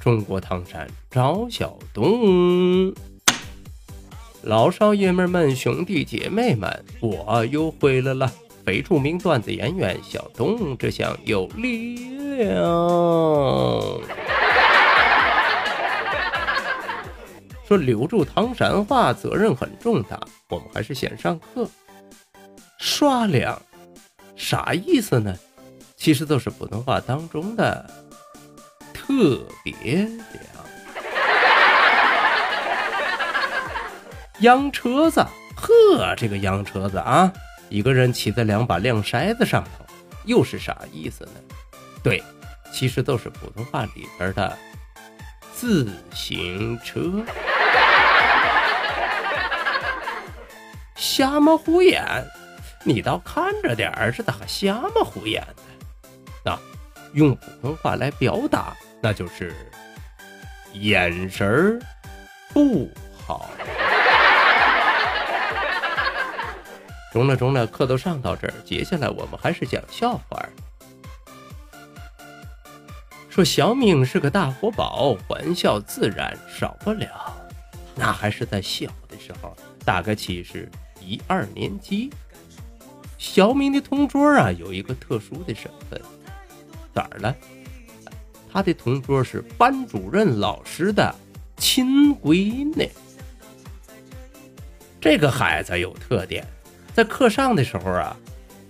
中国唐山赵小东，老少爷们们、兄弟姐妹们，我又回来了！非著名段子演员小东，这厢有力量。说留住唐山话，责任很重大。我们还是先上课。刷两，啥意思呢？其实都是普通话当中的特别凉。洋车子，呵，这个洋车子啊，一个人骑在两把晾筛子上头，又是啥意思呢？对，其实都是普通话里边的自行车。瞎么胡眼，你倒看着点儿，是咋瞎么胡眼呢？啊，用普通话来表达，那就是眼神儿不好。中了中了，课都上到这儿，接下来我们还是讲笑话。说小明是个大活宝，欢笑自然少不了。那还是在小的时候，大概其实一二年级。小明的同桌啊，有一个特殊的身份，咋了？他的同桌是班主任老师的亲闺女。这个孩子有特点。在课上的时候啊，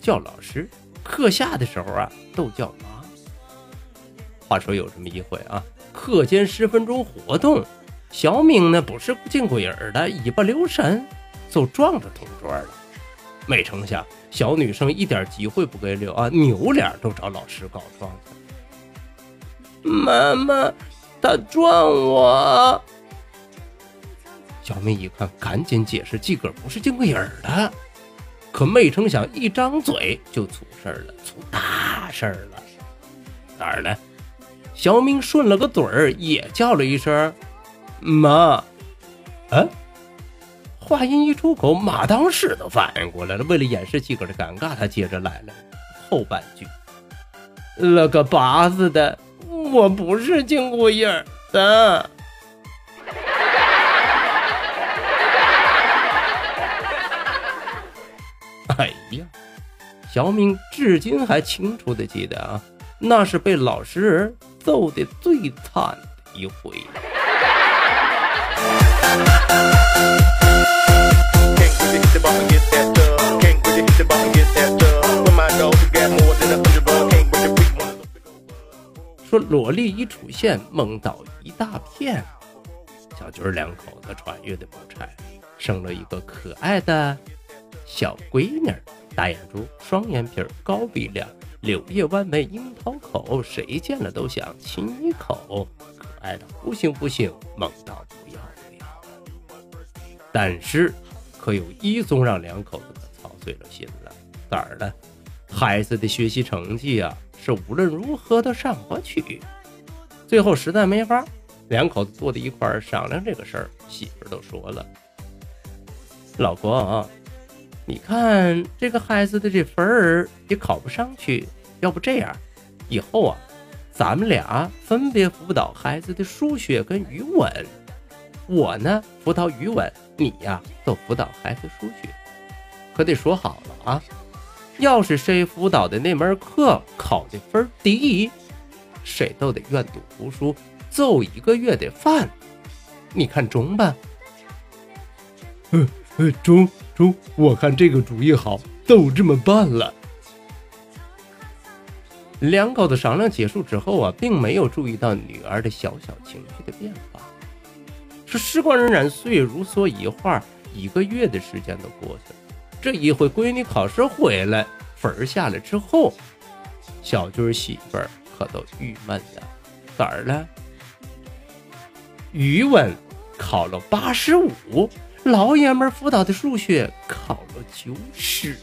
叫老师；课下的时候啊，都叫妈。话说有这么一回啊，课间十分钟活动，小明呢不是进过人的，一不留神就撞着同桌了。没成想，小女生一点机会不给留啊，扭脸都找老师告状去了。妈妈，他撞我！小明一看，赶紧解释自个儿不是进过人的。可没成想，一张嘴就出事儿了，出大事儿了。哪儿呢？小明顺了个嘴儿，也叫了一声“妈”。啊！话音一出口，马当时都反应过来了。为了掩饰自个儿的尴尬，他接着来了后半句：“了个巴子的，我不是金姑爷的。” 哎呀，小敏至今还清楚的记得啊，那是被老实人揍的最惨的一回。说萝莉一出现，梦到一大片。小军两口子穿越的不差，生了一个可爱的。小闺女，大眼珠，双眼皮，高鼻梁，柳叶弯眉，樱桃口，谁见了都想亲一口，可爱的不行不行，萌到不要不要的但是，可有一宗让两口子操碎了心了，咋儿呢？孩子的学习成绩呀，是无论如何都上不去。最后实在没法，两口子坐在一块儿商量这个事儿，媳妇儿都说了：“老公。”你看这个孩子的这分儿也考不上去，要不这样，以后啊，咱们俩分别辅导孩子的数学跟语文，我呢辅导语文，你呀都辅导孩子数学。可得说好了啊，要是谁辅导的那门课考的分低，谁都得愿赌服输，揍一个月的饭。你看中吧？嗯嗯，中。我看这个主意好，都这么办了。两口子商量结束之后啊，并没有注意到女儿的小小情绪的变化。说时光荏苒，岁月如梭，一晃一个月的时间都过去了。这一回闺女考试回来，分儿下来之后，小军媳妇儿可都郁闷了。咋儿了？语文。考了八十五，老爷们辅导的数学考了九十。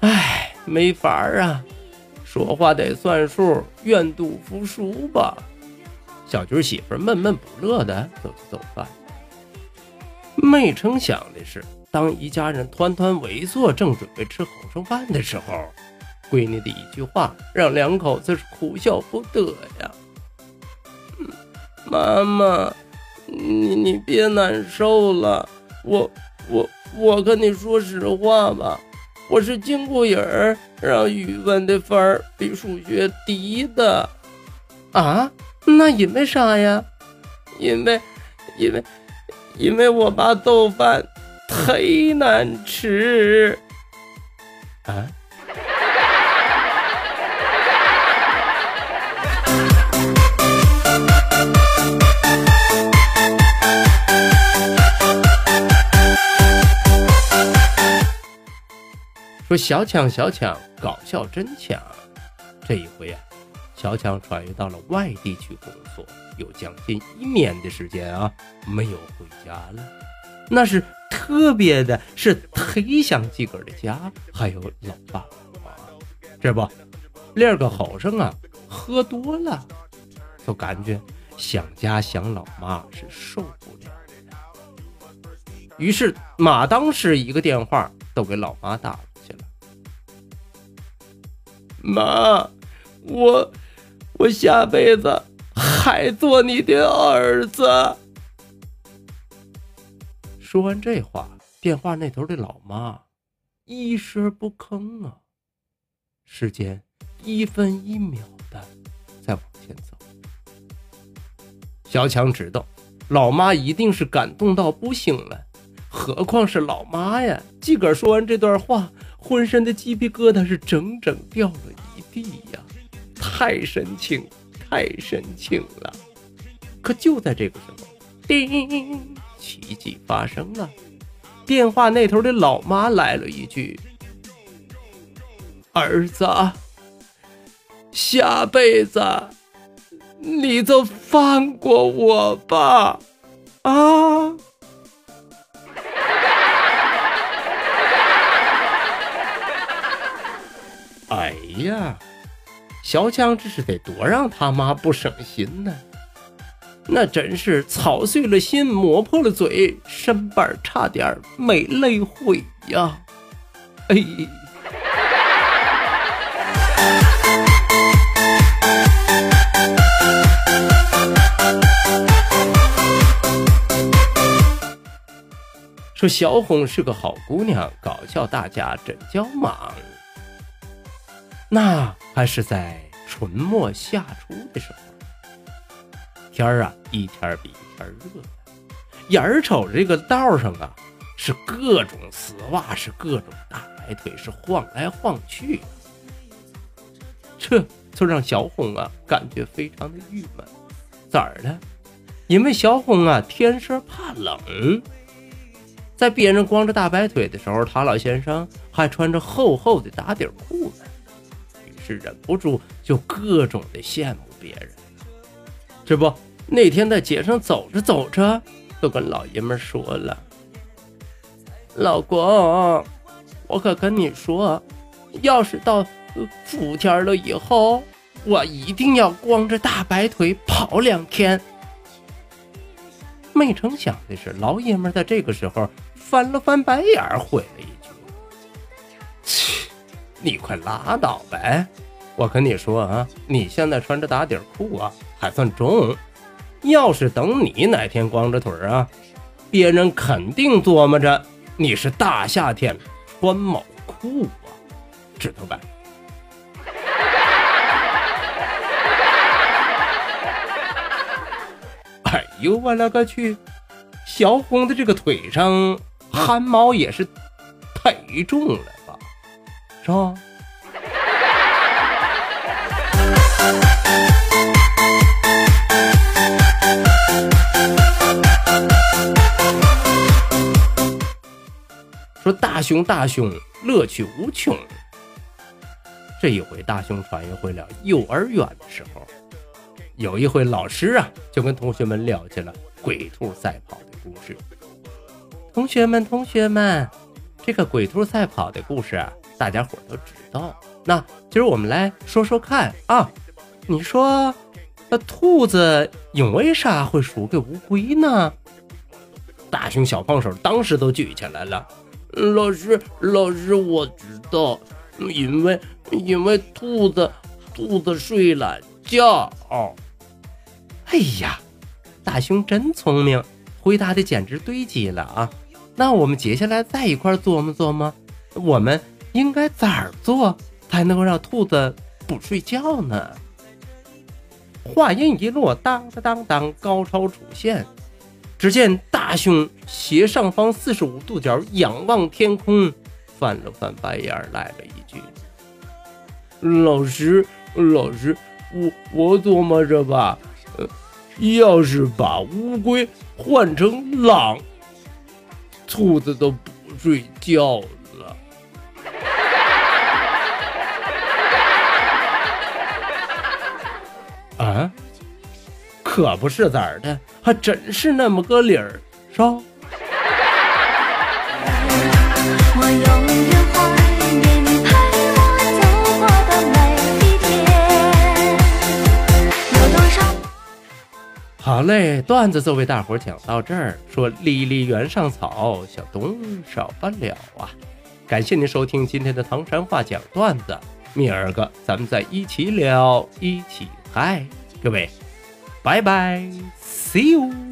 哎，没法儿啊，说话得算数，愿赌服输吧。小军媳妇闷闷不乐的走去做饭，没成想的是，当一家人团团围坐，正准备吃后剩饭的时候，闺女的一句话让两口子是哭笑不得呀。妈妈，你你别难受了，我我我跟你说实话吧，我是金库影儿让语文的分儿比数学低的，啊？那因为啥呀？因为，因为，因为我把豆饭忒难吃啊！说小强，小强，搞笑真强！这一回啊，小强穿越到了外地去工作，有将近一年的时间啊，没有回家了。那是特别的，是忒想自个儿的家，还有老爸老妈。这不，连个后生啊，喝多了，就感觉想家想老妈是受不了。于是马当时一个电话都给老妈打过去了。妈，我我下辈子还做你的儿子。说完这话，电话那头的老妈一声不吭啊。时间一分一秒的在往前走。小强知道，老妈一定是感动到不行了，何况是老妈呀！自个儿说完这段话。浑身的鸡皮疙瘩是整整掉了一地呀！太深情，太深情了。可就在这个时候，叮，奇迹发生了。电话那头的老妈来了一句：“儿子，下辈子你就放过我吧！”啊！哎呀，小强这是得多让他妈不省心呢！那真是操碎了心，磨破了嘴，身板差点没累毁呀！哎，说小红是个好姑娘，搞笑大家真叫忙。那还是在春末夏初的时候，天儿啊一天比一天热。眼瞅着这个道上啊，是各种丝袜，是各种大白腿，是晃来晃去，这就让小红啊感觉非常的郁闷。咋儿的？因为小红啊天生怕冷，在别人光着大白腿的时候，他老先生还穿着厚厚的打底裤呢。是忍不住就各种的羡慕别人，这不那天在街上走着走着，都跟老爷们说了：“老公，我可跟你说，要是到伏天了以后，我一定要光着大白腿跑两天。”没成想的是，老爷们在这个时候翻了翻白眼，回了一句：“切。”你快拉倒呗！我跟你说啊，你现在穿着打底裤啊，还算中。要是等你哪天光着腿啊，别人肯定琢磨着你是大夏天穿毛裤啊，知道吧？哎呦我勒个去！小红的这个腿上汗毛也是太重了吧。是吧？熊大熊乐趣无穷。这一回大熊穿越回了幼儿园的时候，有一回老师啊就跟同学们聊起了鬼兔赛跑的故事。同学们，同学们，这个鬼兔赛跑的故事啊，大家伙都知道。那今儿我们来说说看啊，你说，那兔子因为啥会输给乌龟呢？大熊小胖手当时都举起来了。老师，老师，我知道，因为因为兔子兔子睡懒觉。哎呀，大熊真聪明，回答的简直对极了啊！那我们接下来再一块琢磨琢磨，我们应该咋做才能够让兔子不睡觉呢？话音一落，当当当当，高潮出现。只见大熊斜上方四十五度角仰望天空，翻了翻白眼，来了一句：“老师，老师，我我琢磨着吧，呃，要是把乌龟换成狼，兔子都不睡觉了。” 啊？可不是咋的，还真是那么个理儿，是吧？好嘞，段子就为大伙讲到这儿。说离离原上草，小东少不了啊！感谢您收听今天的唐山话讲段子，明儿个咱们再一起聊，一起嗨，各位。Bye bye. See you.